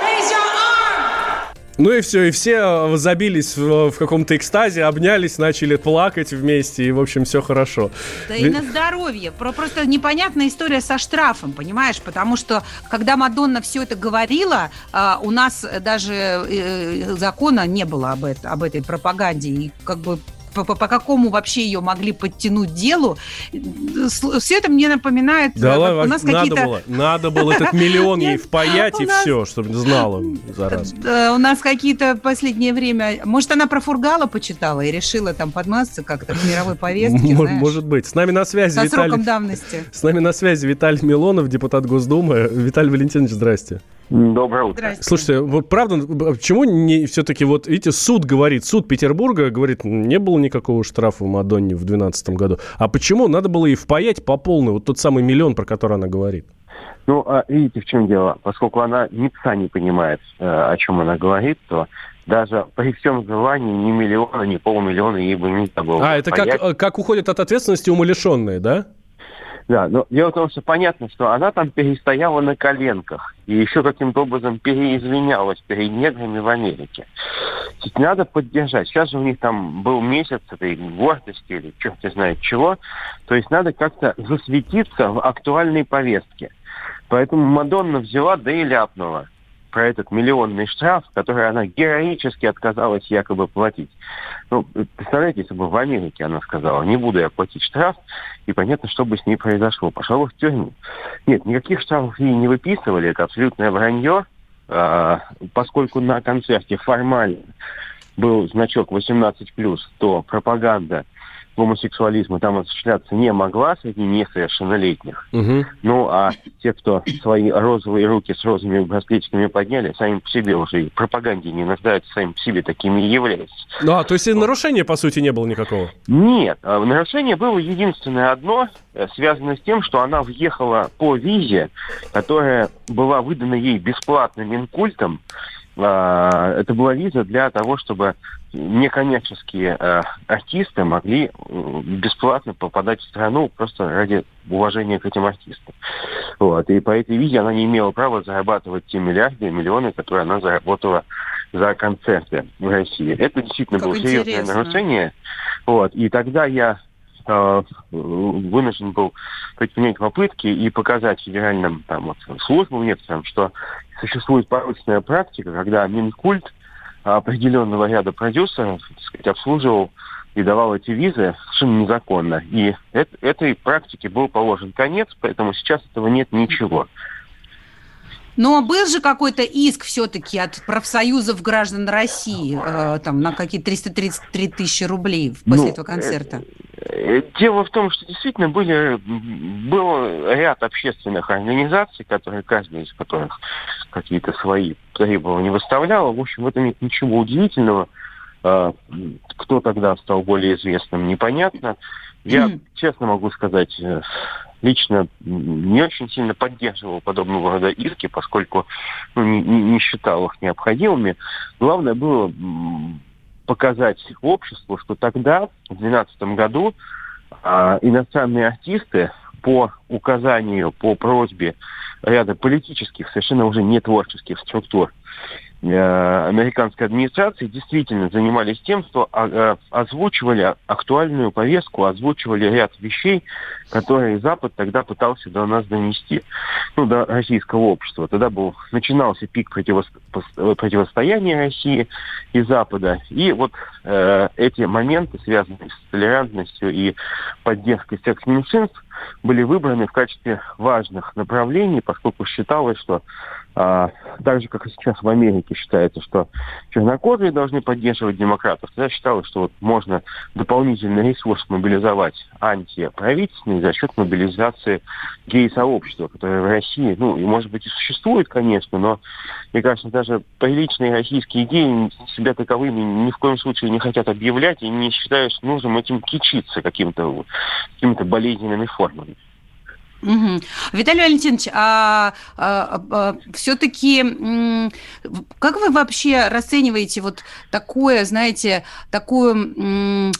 Ну и все, и все э, забились в, в каком-то экстазе, обнялись, начали плакать вместе, и, в общем, все хорошо. Да и на здоровье. Просто непонятная история со штрафом, понимаешь? Потому что, когда Мадонна все это говорила, а, у нас даже э, закона не было об, это, об этой пропаганде. И как бы по, по, по какому вообще ее могли подтянуть делу. Все это мне напоминает... Да, вот, у нас надо было, надо было этот миллион ей впаять и все, чтобы знала за раз. У нас какие-то последнее время... Может, она про Фургала почитала и решила там подмазаться как-то к мировой повестке, Может быть. С нами на связи Виталий... давности. С нами на связи Виталий Милонов, депутат Госдумы. Виталий Валентинович, здрасте. Доброе утро. Слушайте, вот правда, почему не все-таки вот, видите, суд говорит, суд Петербурга говорит, не было никакого штрафа в Мадонне в 2012 году. А почему надо было ей впаять по полной вот тот самый миллион, про который она говорит? Ну, а видите, в чем дело? Поскольку она ни пса не понимает, э, о чем она говорит, то даже при всем желании ни миллиона, ни полмиллиона ей бы не было. А, это как, э, как уходят от ответственности умалишенные, да? Да, но дело в том, что понятно, что она там перестояла на коленках и еще каким-то образом переизвинялась перед неграми в Америке. Есть надо поддержать. Сейчас же у них там был месяц этой гордости или черт не знает чего. То есть надо как-то засветиться в актуальной повестке. Поэтому Мадонна взяла, да и ляпнула про этот миллионный штраф, который она героически отказалась якобы платить. Ну, представляете, если бы в Америке она сказала, не буду я платить штраф, и понятно, что бы с ней произошло. Пошла бы в тюрьму. Нет, никаких штрафов ей не выписывали, это абсолютное вранье, а, поскольку на концерте формально был значок 18+, то пропаганда гомосексуализма там осуществляться не могла среди несовершеннолетних. Угу. Ну, а те, кто свои розовые руки с розовыми браслетиками подняли, сами по себе уже и пропаганде не нуждаются, сами по себе такими и являются. Ну, а, то есть и нарушения, по сути, не было никакого? Нет, а нарушение было единственное одно, э, связано с тем, что она въехала по визе, которая была выдана ей бесплатно Минкультом. А, Это была виза для того, чтобы некоммерческие э, артисты могли э, бесплатно попадать в страну просто ради уважения к этим артистам. Вот. И по этой визе она не имела права зарабатывать те миллиарды и миллионы, которые она заработала за концерты в России. Это действительно Как было серьезное интересно. нарушение. Вот. И тогда я вынужден был предпринять попытки и показать федеральным там, вот, службам некоторым, что существует порочная практика, когда Минкульт определенного ряда продюсеров так сказать, обслуживал и давал эти визы совершенно незаконно. И эт- этой практике был положен конец, поэтому сейчас этого нет ничего. Но был же какой-то иск все-таки от профсоюзов граждан России, э, там, на какие-то 333 тысячи рублей после Ну, этого концерта. Э, Дело в том, что действительно были, был ряд общественных организаций, которые, каждая из которых какие-то свои требования выставляла. В общем, в этом нет ничего удивительного. А, м, Кто тогда стал более известным, непонятно. Я честно могу сказать, э, лично не очень сильно поддерживал подобного рода иски, поскольку ну, не, не- считал их необходимыми. Главное было показать обществу, что тогда, в 2012 году, а, иностранные артисты по указанию, по просьбе ряда политических, совершенно уже не творческих структур американской администрации действительно занимались тем, что а, э, озвучивали актуальную повестку, озвучивали ряд вещей, которые Запад тогда пытался до нас донести, ну, до российского общества. Тогда был, начинался пик противос- пос- противостояния России и Запада. И вот э, эти моменты, связанные с толерантностью и поддержкой секс-меньшинств, были выбраны в качестве важных направлений, поскольку считалось, что а, так же, как и сейчас в Америке считается, что чернокожие должны поддерживать демократов, тогда считалось, что вот можно дополнительный ресурс мобилизовать антиправительственный за счет мобилизации гей-сообщества, которое в России, ну, и может быть и существует, конечно, но, мне кажется, даже приличные российские геи себя таковыми ни в коем случае не хотят объявлять и не считают нужным этим кичиться каким-то какими-то болезненными формами. Мгм. Виталий Валентинович, а, все-таки как вы вообще расцениваете вот такое, знаете, такое м,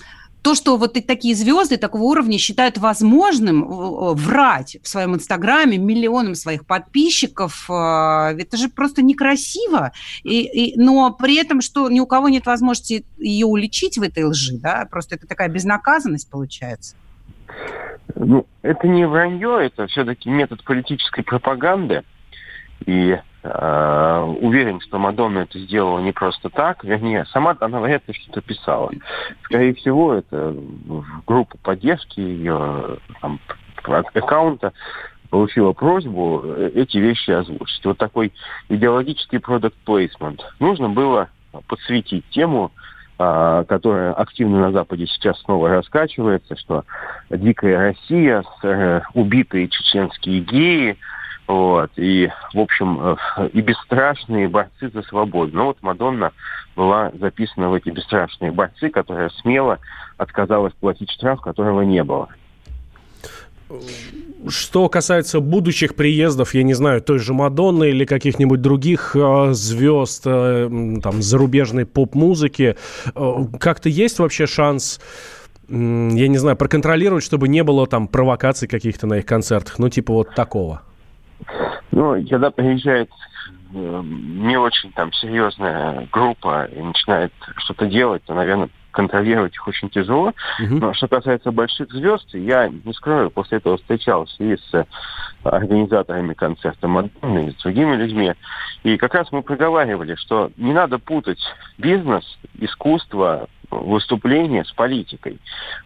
то, что вот такие звезды такого уровня считают возможным врать в своем инстаграме миллионам своих подписчиков, э, это же просто некрасиво, и, и- но при этом, что ни у кого нет возможности ее уличить в этой лжи, да, просто это такая безнаказанность получается. Ну, это не вранье, это все-таки метод политической пропаганды. И э, уверен, что Мадонна это сделала не просто так. Вернее, сама она вряд ли что-то писала. Скорее всего, это в группу поддержки ее там, аккаунта получила просьбу э, эти вещи озвучить. Вот такой идеологический product placement. Нужно было подсветить тему, которая активно на Западе сейчас снова раскачивается, что дикая Россия, э, убитые чеченские геи, вот, и, в общем, э, и бесстрашные борцы за свободу. Но вот Мадонна была записана в эти бесстрашные борцы, которая смело отказалась платить штраф, которого не было. Что касается будущих приездов, я не знаю, той же Мадонны или каких-нибудь других э, звезд э, там зарубежной поп-музыки, э, как-то есть вообще шанс я не знаю, проконтролировать, чтобы не было там провокаций каких-то на их концертах, ну, типа вот такого? Ну, когда приезжает не очень там серьезная группа и начинает что-то делать, то, наверное, контролировать их очень тяжело. Uh-huh. Но что касается больших звезд, я не скрою, после этого встречался и с организаторами концерта Мадонны, и с другими людьми. И как раз мы проговаривали, что не надо путать бизнес, искусство, выступление с политикой.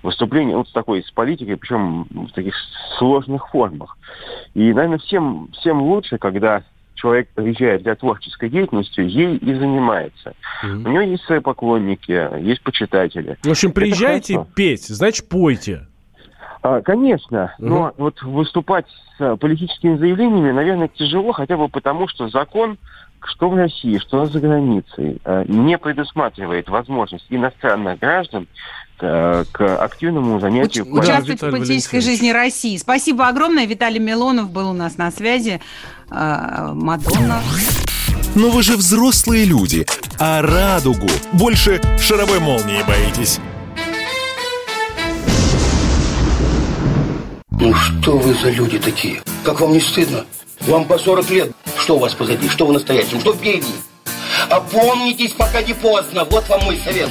Выступление вот с такой, с политикой, причем в таких сложных формах. И, наверное, всем, всем лучше, когда человек приезжает для творческой деятельности, ей и занимается. Mm-hmm. У него есть свои поклонники, есть почитатели. В общем, приезжайте петь, значит, пойте. А, конечно, угу. но вот выступать с политическими заявлениями, наверное, тяжело, хотя бы потому, что закон что в России, что за границей, э, не предусматривает возможность иностранных граждан к, к активному занятию. Уч- участвовать в политической жизни России. Спасибо огромное. Виталий Милонов был у нас на связи. Э, Мадонна. Но вы же взрослые люди, а радугу больше шаровой молнии боитесь. Ну что вы за люди такие? Как вам не стыдно? Вам по 40 лет. Что у вас позади? Что в настоящем? Что впереди? Опомнитесь, пока не поздно. Вот вам мой совет.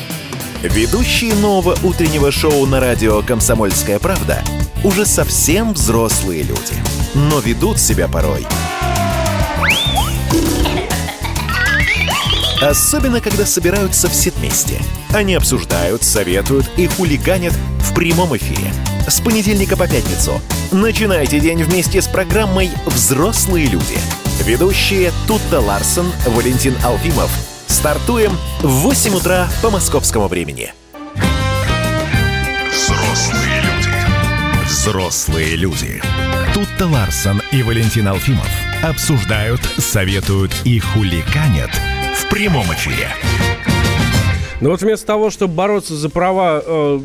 Ведущие нового утреннего шоу на радио «Комсомольская правда» уже совсем взрослые люди. Но ведут себя порой. Особенно, когда собираются все вместе. Они обсуждают, советуют и хулиганят в прямом эфире – с понедельника по пятницу. Начинайте день вместе с программой «Взрослые люди». Ведущие Тутта Ларсон, Валентин Алфимов. Стартуем в 8 утра по московскому времени. Взрослые люди. Взрослые люди. Тутта Ларсон и Валентин Алфимов обсуждают, советуют и хуликанят в прямом эфире. Ну вот вместо того, чтобы бороться за права, э,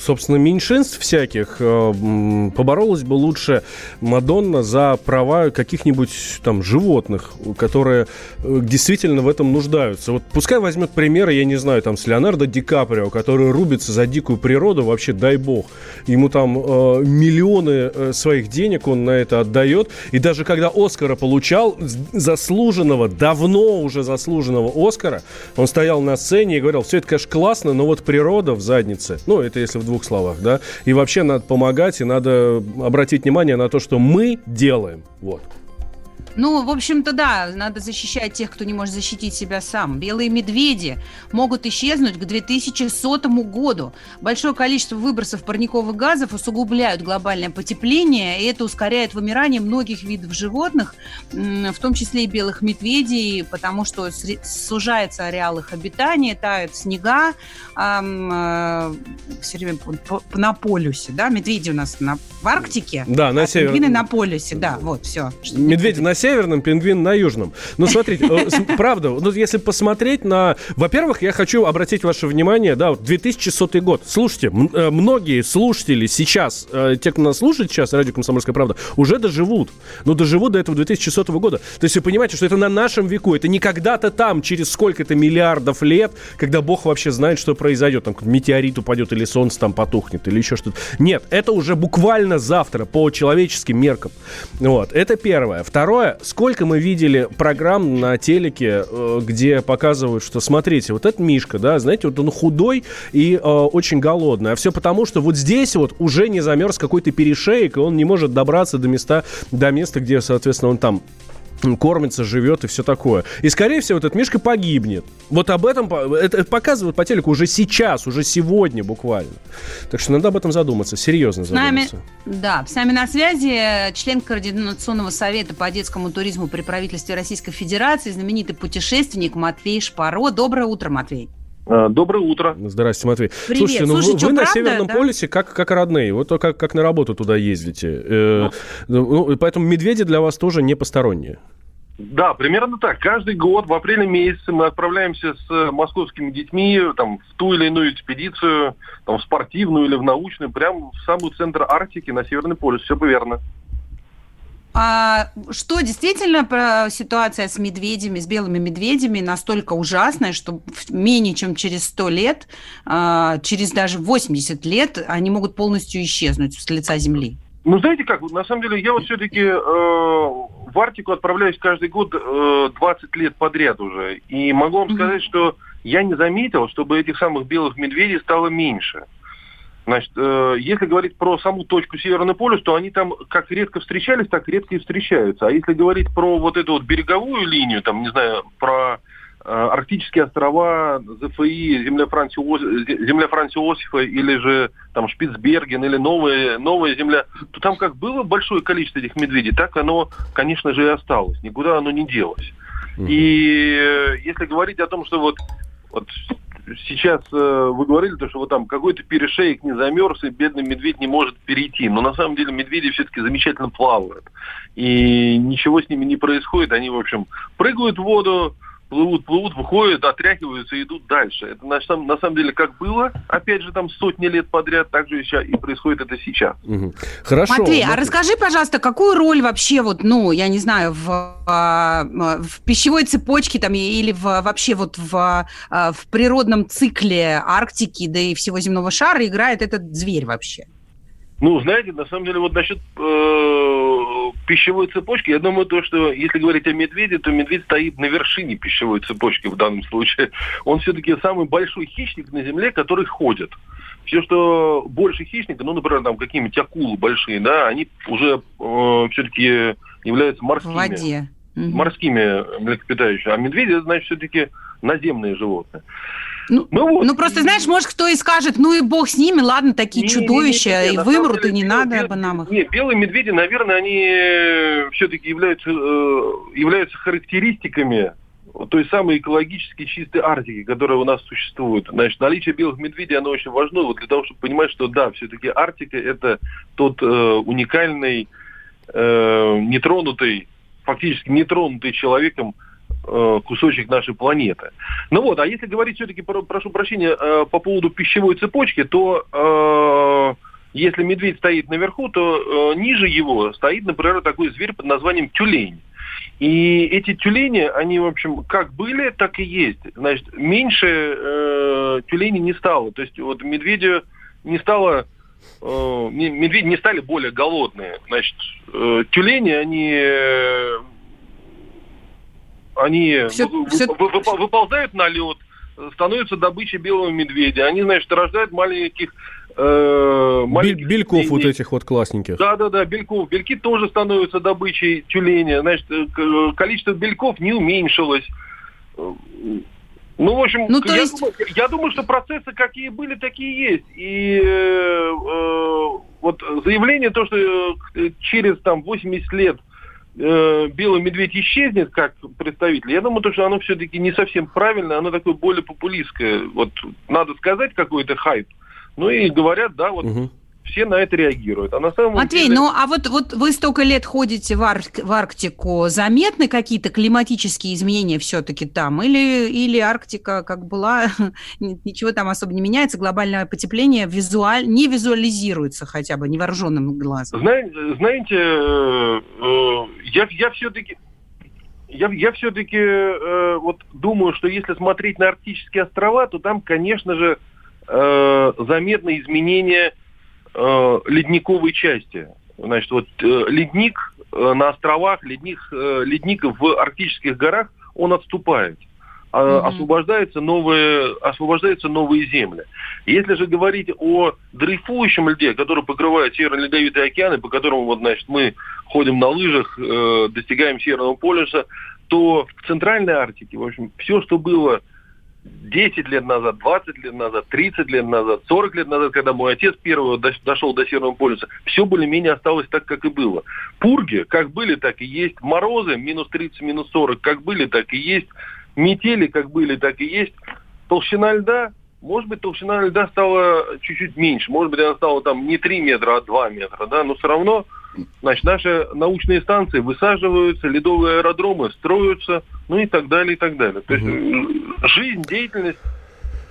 собственно, меньшинств всяких, э, поборолась бы лучше Мадонна за права каких-нибудь там животных, которые э, действительно в этом нуждаются. Вот пускай возьмет примеры, я не знаю, там, с Леонардо Ди Каприо, который рубится за дикую природу, вообще дай бог. Ему там миллионы своих денег он на это отдает. И даже когда Оскара получал, заслуженного, давно уже заслуженного Оскара, он стоял на сцене и говорил, все это, конечно, классно, но вот природа в заднице, ну, это если в двух словах, да, и вообще надо помогать, и надо обратить внимание на то, что мы делаем, вот. Ну, в общем-то, да, надо защищать тех, кто не может защитить себя сам. Белые медведи могут исчезнуть к 2100 году. Большое количество выбросов парниковых газов усугубляют глобальное потепление, и это ускоряет вымирание многих видов животных, в том числе и белых медведей, потому что сужается ареал их обитания, тают снега, э, все время на полюсе, да, медведи у нас на, в Арктике, да, на а север... на полюсе, да, вот, все. Медведи на северном, пингвин на южном. Ну, смотрите, э, правда, ну, если посмотреть на... Во-первых, я хочу обратить ваше внимание, да, вот 2100 год. Слушайте, э, многие слушатели сейчас, э, те, кто нас слушает сейчас, радио «Комсомольская правда», уже доживут. Ну, доживут до этого 2100 года. То есть вы понимаете, что это на нашем веку, это не когда-то там, через сколько-то миллиардов лет, когда Бог вообще знает, что произойдет. Там метеорит упадет или солнце там потухнет или еще что-то. Нет, это уже буквально завтра по человеческим меркам. Вот, это первое. Второе, сколько мы видели программ на телеке, э, где показывают, что смотрите, вот этот Мишка, да, знаете, вот он худой и э, очень голодный. А все потому, что вот здесь вот уже не замерз какой-то перешеек, и он не может добраться до места, до места, где, соответственно, он там кормится, живет и все такое. И, скорее всего, этот Мишка погибнет. Вот об этом это показывают по телеку уже сейчас, уже сегодня буквально. Так что надо об этом задуматься, серьезно задуматься. С нами, да, с нами на связи член Координационного совета по детскому туризму при правительстве Российской Федерации, знаменитый путешественник Матвей Шпаро. Доброе утро, Матвей. Э, доброе утро. Здрасте, Матвей. Привет. Слушайте, ну Слушай, вы, что, вы на правда, Северном да? полюсе как, как родные. Вот как, как на работу туда ездите. Э, ну, поэтому медведи для вас тоже не посторонние. Да, примерно так. Каждый год в апреле месяце мы отправляемся с московскими детьми там, в ту или иную экспедицию, там, в спортивную или в научную, прямо в самый центр Арктики, на Северный полюс. Все верно. А что действительно про ситуация с медведями, с белыми медведями настолько ужасная, что менее чем через 100 лет, а, через даже 80 лет они могут полностью исчезнуть с лица Земли? Ну, знаете как, на самом деле, я вот все-таки э, в Арктику отправляюсь каждый год э, 20 лет подряд уже. И могу вам mm-hmm. сказать, что я не заметил, чтобы этих самых белых медведей стало меньше. Значит, э, если говорить про саму точку Северный полюс, то они там как редко встречались, так редко и встречаются. А если говорить про вот эту вот береговую линию, там, не знаю, про Э, арктические острова, ЗФИ, земля Франца, земля Франца Иосифа или же там Шпицберген или новая, новая земля, то там как было большое количество этих медведей, так оно, конечно же, и осталось. Никуда оно не делось. И э, если говорить о том, что вот, вот сейчас э, вы говорили, то, что вот там какой-то перешейк не замерз, и бедный медведь не может перейти. Но на самом деле медведи все-таки замечательно плавают. И ничего с ними не происходит. Они, в общем, прыгают в воду, плывут, плывут, выходят, отряхиваются и идут дальше. Это на, самом, на самом деле как было, опять же, там сотни лет подряд, так же и происходит это сейчас. Угу. Хорошо. Матвей, а расскажи, пожалуйста, какую роль вообще, вот, ну, я не знаю, в, а, в пищевой цепочке там или в, вообще вот в, а, в природном цикле Арктики, да и всего земного шара играет этот зверь вообще? Ну, знаете, на самом деле, вот насчет э, пищевой цепочки, я думаю, то, что если говорить о медведе, то медведь стоит на вершине пищевой цепочки в данном случае. Он все-таки самый большой хищник на Земле, который ходит. Все, что больше хищника, ну, например, там какие-нибудь акулы большие, да, они уже э, все-таки являются морскими. В воде. Морскими млекопитающими. А медведи, значит, все-таки наземные животные. Ну, ну, вот. ну просто знаешь, может кто и скажет, ну и бог с ними, ладно, такие не, чудовища, не, не, не, и вымрут, деле, и не белые, надо бы нам их. Нет, белые медведи, наверное, они э, все-таки являются, э, являются характеристиками той самой экологически чистой Арктики, которая у нас существует. Значит, наличие белых медведей, оно очень важно вот для того, чтобы понимать, что да, все-таки Арктика это тот э, уникальный, э, нетронутый, фактически нетронутый человеком Э, кусочек нашей планеты. Ну вот, а если говорить все-таки, прошу прощения, э, по поводу пищевой цепочки, то э, если медведь стоит наверху, то ниже его стоит, например, такой зверь под названием тюлень. И эти тюлени, они, в общем, как были, так и есть. Значит, меньше э, тюленей не стало. То есть вот медведю не стало медведи не стали более голодные. Значит, тюлени, они они все, все... выползают на лед, становятся добычей белого медведя. Они, значит, рождают маленьких э, маленьких бельков тюленей. вот этих вот классненьких. Да, да, да, бельков. Бельки тоже становятся добычей тюленя. Значит, э, количество бельков не уменьшилось. Ну, в общем, ну, я, есть... думаю, я думаю, что процессы какие были, такие есть. И э, э, вот заявление то, что э, через там 80 лет э, белый медведь исчезнет как представитель, я думаю, то, что оно все-таки не совсем правильно, оно такое более популистское. Вот надо сказать какой-то хайп. Ну и говорят, да, вот угу все на это реагируют. А на самом Матвей, деле... ну а вот, вот вы столько лет ходите в, Ар- в Арктику, заметны какие-то климатические изменения все-таки там? Или, или Арктика как была, ничего там особо не меняется, глобальное потепление визуаль... не визуализируется хотя бы невооруженным глазом? Знаете, знаете э, э, я, я все-таки я, я все-таки э, вот думаю, что если смотреть на арктические острова, то там, конечно же, э, заметны изменения э, ледниковой части. Значит, вот э, ледник э, на островах, ледник, э, ледник в арктических горах, он отступает. Mm-hmm. Освобождаются новые, освобождаются новые земли. Если же говорить о дрейфующем льде, который покрывает Северо-Ледовитый океан, по которому вот, значит, мы ходим на лыжах, э, достигаем Северного полюса, то в Центральной Арктике, в общем, все, что было 10 лет назад, 20 лет назад, 30 лет назад, 40 лет назад, когда мой отец первый дошел до Северного полюса, все более-менее осталось так, как и было. Пурги, как были, так и есть. Морозы, минус 30, минус 40, как были, так и есть. Метели, как были, так и есть. Толщина льда, может быть, толщина льда стала чуть-чуть меньше. Может быть, она стала там не 3 метра, а 2 метра, да, но все равно Значит, наши научные станции высаживаются, ледовые аэродромы строятся, ну и так далее, и так далее. То есть э, жизнь, деятельность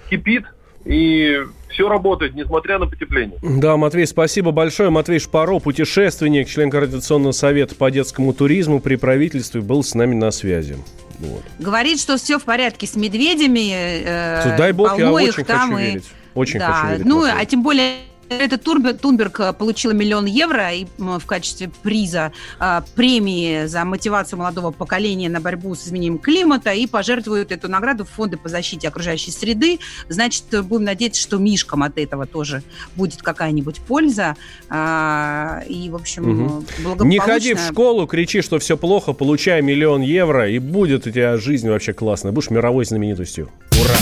кипит, и все работает, несмотря на потепление. Да, Матвей, спасибо большое. Матвей Шпаро, путешественник, член Координационного совета по детскому туризму при правительстве, был с нами на связи. Вот. Говорит, что все в порядке с медведями. Э, Дай бог, я очень там хочу и... верить. Очень да. хочу верить. Ну, Матвей. а тем более Турбе- Тунберг э, получила миллион евро и, в качестве приза э, премии за мотивацию молодого поколения на борьбу с изменением климата и пожертвуют эту награду в фонды по защите окружающей среды. Значит, будем надеяться, что Мишкам от этого тоже будет какая-нибудь польза. А, и, в общем, Мгм. благополучно... Не ходи в школу, кричи, что все плохо, получай миллион евро, и будет у тебя жизнь вообще классная. Будешь мировой знаменитостью. Ура!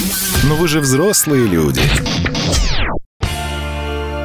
Но вы же взрослые люди.